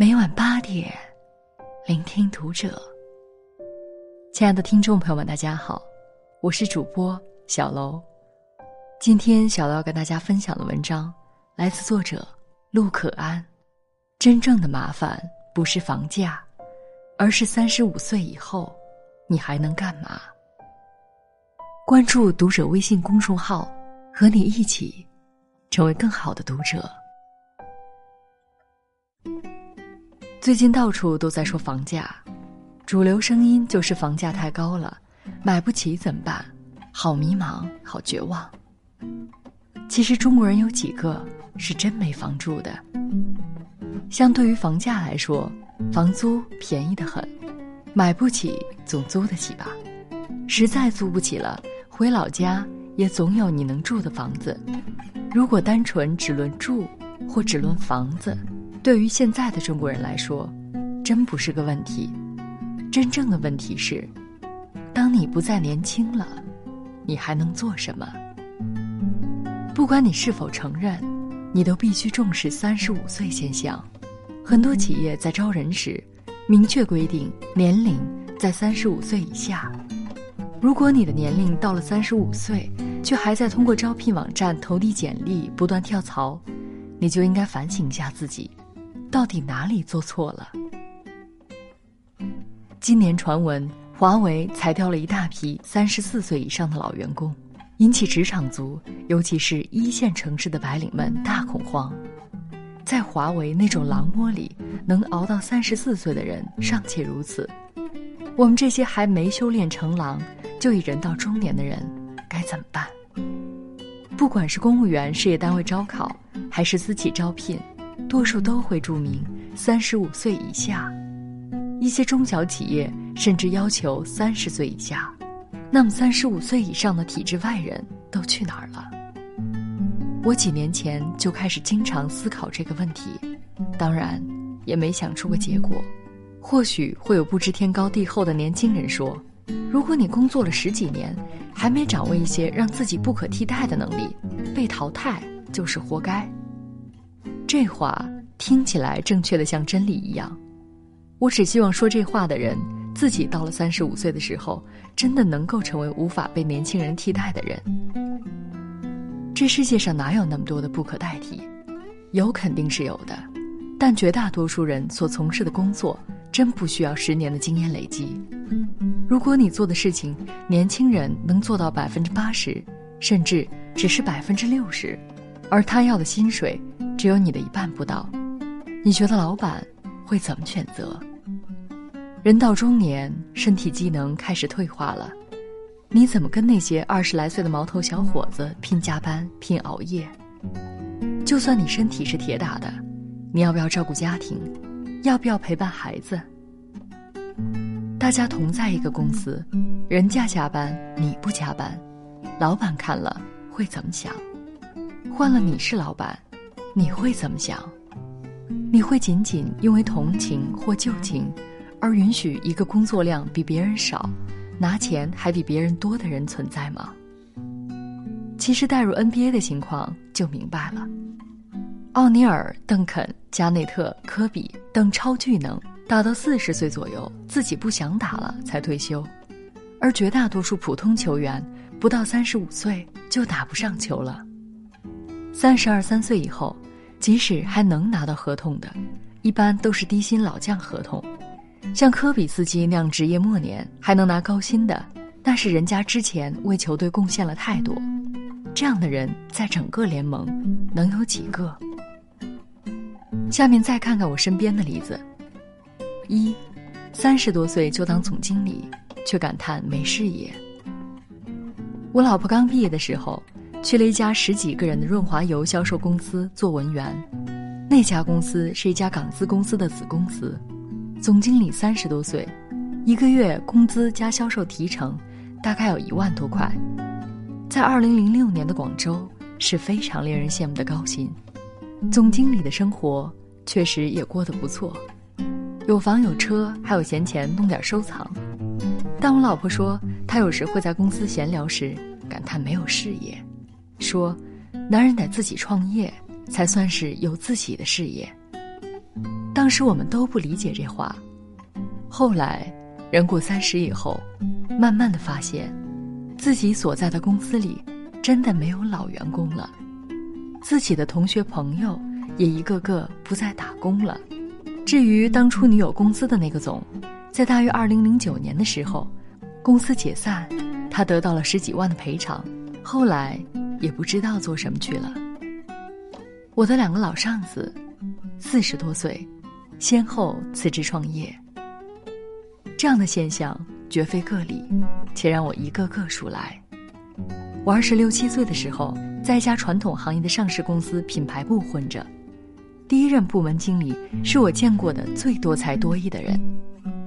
每晚八点，聆听读者。亲爱的听众朋友们，大家好，我是主播小楼。今天小楼要跟大家分享的文章来自作者陆可安。真正的麻烦不是房价，而是三十五岁以后，你还能干嘛？关注读者微信公众号，和你一起成为更好的读者。最近到处都在说房价，主流声音就是房价太高了，买不起怎么办？好迷茫，好绝望。其实中国人有几个是真没房住的？相对于房价来说，房租便宜的很，买不起总租得起吧？实在租不起了，回老家也总有你能住的房子。如果单纯只论住，或只论房子。对于现在的中国人来说，真不是个问题。真正的问题是，当你不再年轻了，你还能做什么？不管你是否承认，你都必须重视三十五岁现象。很多企业在招人时，明确规定年龄在三十五岁以下。如果你的年龄到了三十五岁，却还在通过招聘网站投递简历、不断跳槽，你就应该反省一下自己。到底哪里做错了？今年传闻华为裁掉了一大批三十四岁以上的老员工，引起职场族，尤其是一线城市的白领们大恐慌。在华为那种狼窝里，能熬到三十四岁的人尚且如此，我们这些还没修炼成狼就已人到中年的人该怎么办？不管是公务员事业单位招考，还是私企招聘。多数都会注明三十五岁以下，一些中小企业甚至要求三十岁以下。那么三十五岁以上的体制外人都去哪儿了？我几年前就开始经常思考这个问题，当然也没想出个结果。或许会有不知天高地厚的年轻人说：“如果你工作了十几年，还没掌握一些让自己不可替代的能力，被淘汰就是活该。”这话听起来正确的像真理一样，我只希望说这话的人自己到了三十五岁的时候，真的能够成为无法被年轻人替代的人。这世界上哪有那么多的不可代替？有肯定是有的，但绝大多数人所从事的工作真不需要十年的经验累积。如果你做的事情年轻人能做到百分之八十，甚至只是百分之六十，而他要的薪水。只有你的一半不到，你觉得老板会怎么选择？人到中年，身体机能开始退化了，你怎么跟那些二十来岁的毛头小伙子拼加班、拼熬夜？就算你身体是铁打的，你要不要照顾家庭？要不要陪伴孩子？大家同在一个公司，人家加班你不加班，老板看了会怎么想？换了你是老板。你会怎么想？你会仅仅因为同情或旧情，而允许一个工作量比别人少、拿钱还比别人多的人存在吗？其实带入 NBA 的情况就明白了：奥尼尔、邓肯、加内特、科比等超巨能打到四十岁左右，自己不想打了才退休；而绝大多数普通球员不到三十五岁就打不上球了。三十二三岁以后，即使还能拿到合同的，一般都是低薪老将合同。像科比斯基那样职业末年还能拿高薪的，那是人家之前为球队贡献了太多。这样的人在整个联盟能有几个？下面再看看我身边的例子：一，三十多岁就当总经理，却感叹没事业。我老婆刚毕业的时候。去了一家十几个人的润滑油销售公司做文员，那家公司是一家港资公司的子公司，总经理三十多岁，一个月工资加销售提成，大概有一万多块，在二零零六年的广州是非常令人羡慕的高薪。总经理的生活确实也过得不错，有房有车，还有闲钱弄点收藏。但我老婆说，她有时会在公司闲聊时感叹没有事业。说，男人得自己创业，才算是有自己的事业。当时我们都不理解这话。后来，人过三十以后，慢慢的发现，自己所在的公司里，真的没有老员工了，自己的同学朋友也一个个不再打工了。至于当初女友工资的那个总，在大约二零零九年的时候，公司解散，他得到了十几万的赔偿，后来也不知道做什么去了。我的两个老上司，四十多岁，先后辞职创业。这样的现象绝非个例，且让我一个个数来。我二十六七岁的时候，在一家传统行业的上市公司品牌部混着。第一任部门经理是我见过的最多才多艺的人。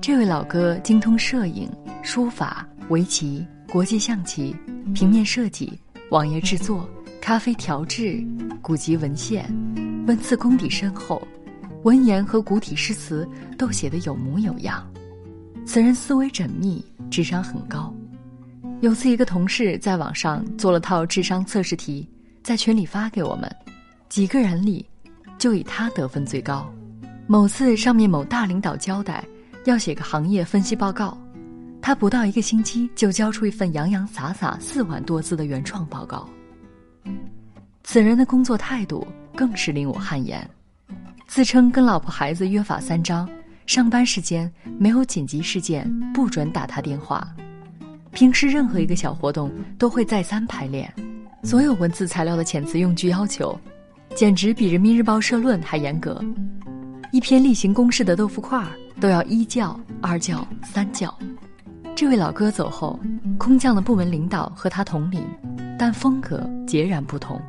这位老哥精通摄影、书法、围棋、国际象棋、平面设计、网页制作、咖啡调制、古籍文献，文字功底深厚，文言和古体诗词都写得有模有样。此人思维缜密，智商很高。有次一个同事在网上做了套智商测试题，在群里发给我们，几个人里。就以他得分最高。某次上面某大领导交代要写个行业分析报告，他不到一个星期就交出一份洋洋洒洒四万多字的原创报告。此人的工作态度更是令我汗颜，自称跟老婆孩子约法三章，上班时间没有紧急事件不准打他电话，平时任何一个小活动都会再三排练，所有文字材料的遣词用句要求。简直比人民日报社论还严格，一篇例行公事的豆腐块儿都要一校、二校、三校。这位老哥走后，空降的部门领导和他同龄，但风格截然不同。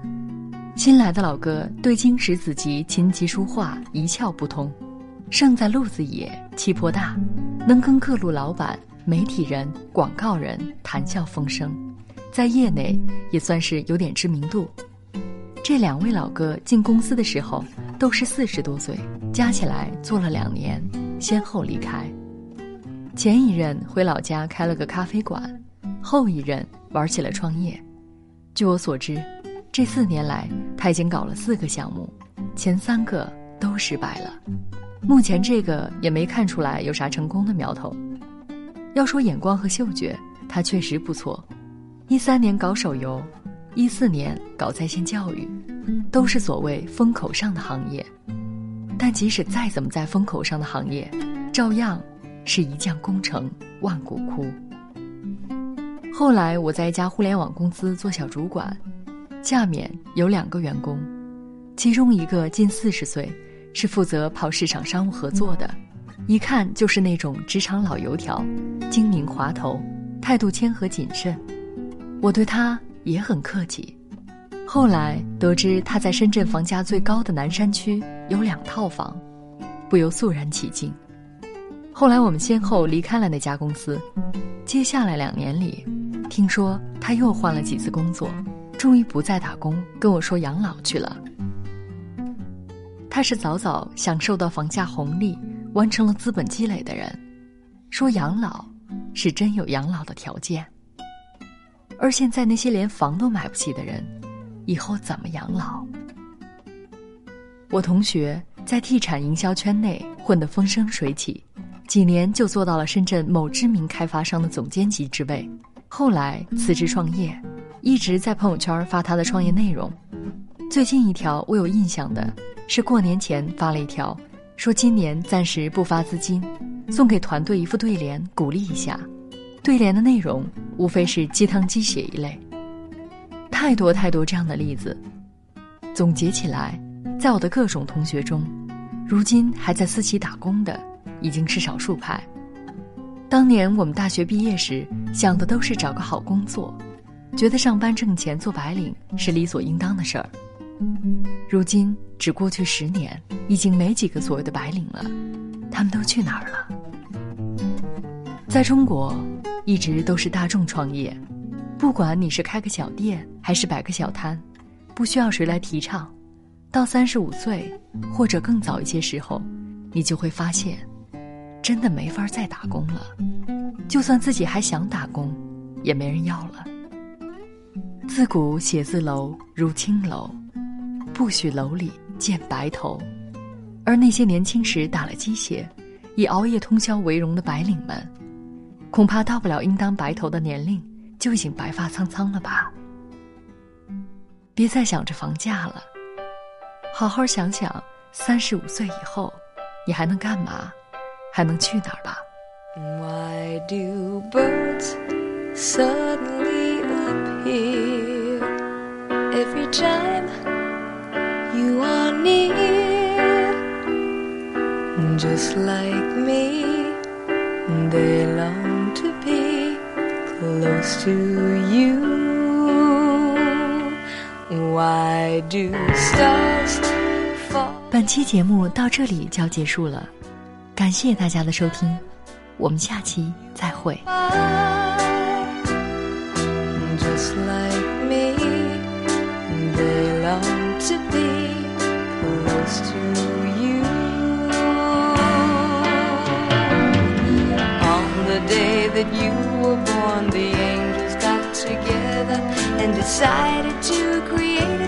新来的老哥对经史子集、琴棋书画一窍不通，胜在路子野、气魄大，能跟各路老板、媒体人、广告人谈笑风生，在业内也算是有点知名度。这两位老哥进公司的时候都是四十多岁，加起来做了两年，先后离开。前一任回老家开了个咖啡馆，后一任玩起了创业。据我所知，这四年来他已经搞了四个项目，前三个都失败了，目前这个也没看出来有啥成功的苗头。要说眼光和嗅觉，他确实不错。一三年搞手游。一四年搞在线教育，都是所谓风口上的行业，但即使再怎么在风口上的行业，照样是一将功成万骨枯。后来我在一家互联网公司做小主管，下面有两个员工，其中一个近四十岁，是负责跑市场商务合作的，一看就是那种职场老油条，精明滑头，态度谦和谨慎。我对他。也很客气。后来得知他在深圳房价最高的南山区有两套房，不由肃然起敬。后来我们先后离开了那家公司，接下来两年里，听说他又换了几次工作，终于不再打工，跟我说养老去了。他是早早享受到房价红利，完成了资本积累的人，说养老是真有养老的条件。而现在那些连房都买不起的人，以后怎么养老？我同学在地产营销圈内混得风生水起，几年就做到了深圳某知名开发商的总监级职位。后来辞职创业，一直在朋友圈发他的创业内容。最近一条我有印象的是过年前发了一条，说今年暂时不发资金，送给团队一副对联，鼓励一下。对联的内容无非是鸡汤鸡血一类，太多太多这样的例子。总结起来，在我的各种同学中，如今还在私企打工的已经是少数派。当年我们大学毕业时想的都是找个好工作，觉得上班挣钱做白领是理所应当的事儿。如今只过去十年，已经没几个所谓的白领了，他们都去哪儿了？在中国。一直都是大众创业，不管你是开个小店还是摆个小摊，不需要谁来提倡。到三十五岁或者更早一些时候，你就会发现，真的没法再打工了。就算自己还想打工，也没人要了。自古写字楼如青楼，不许楼里见白头。而那些年轻时打了鸡血，以熬夜通宵为荣的白领们，恐怕到不了应当白头的年龄，就已经白发苍苍了吧？别再想着房价了，好好想想，三十五岁以后，你还能干嘛？还能去哪儿吧？Why do birds suddenly appear every time you are near? Just like me, they long to be close to you. Why do stars fall? 本期节目到这里就要结束了。感谢大家的收听，我们下期再会。that you were born, the angels got together and decided to create.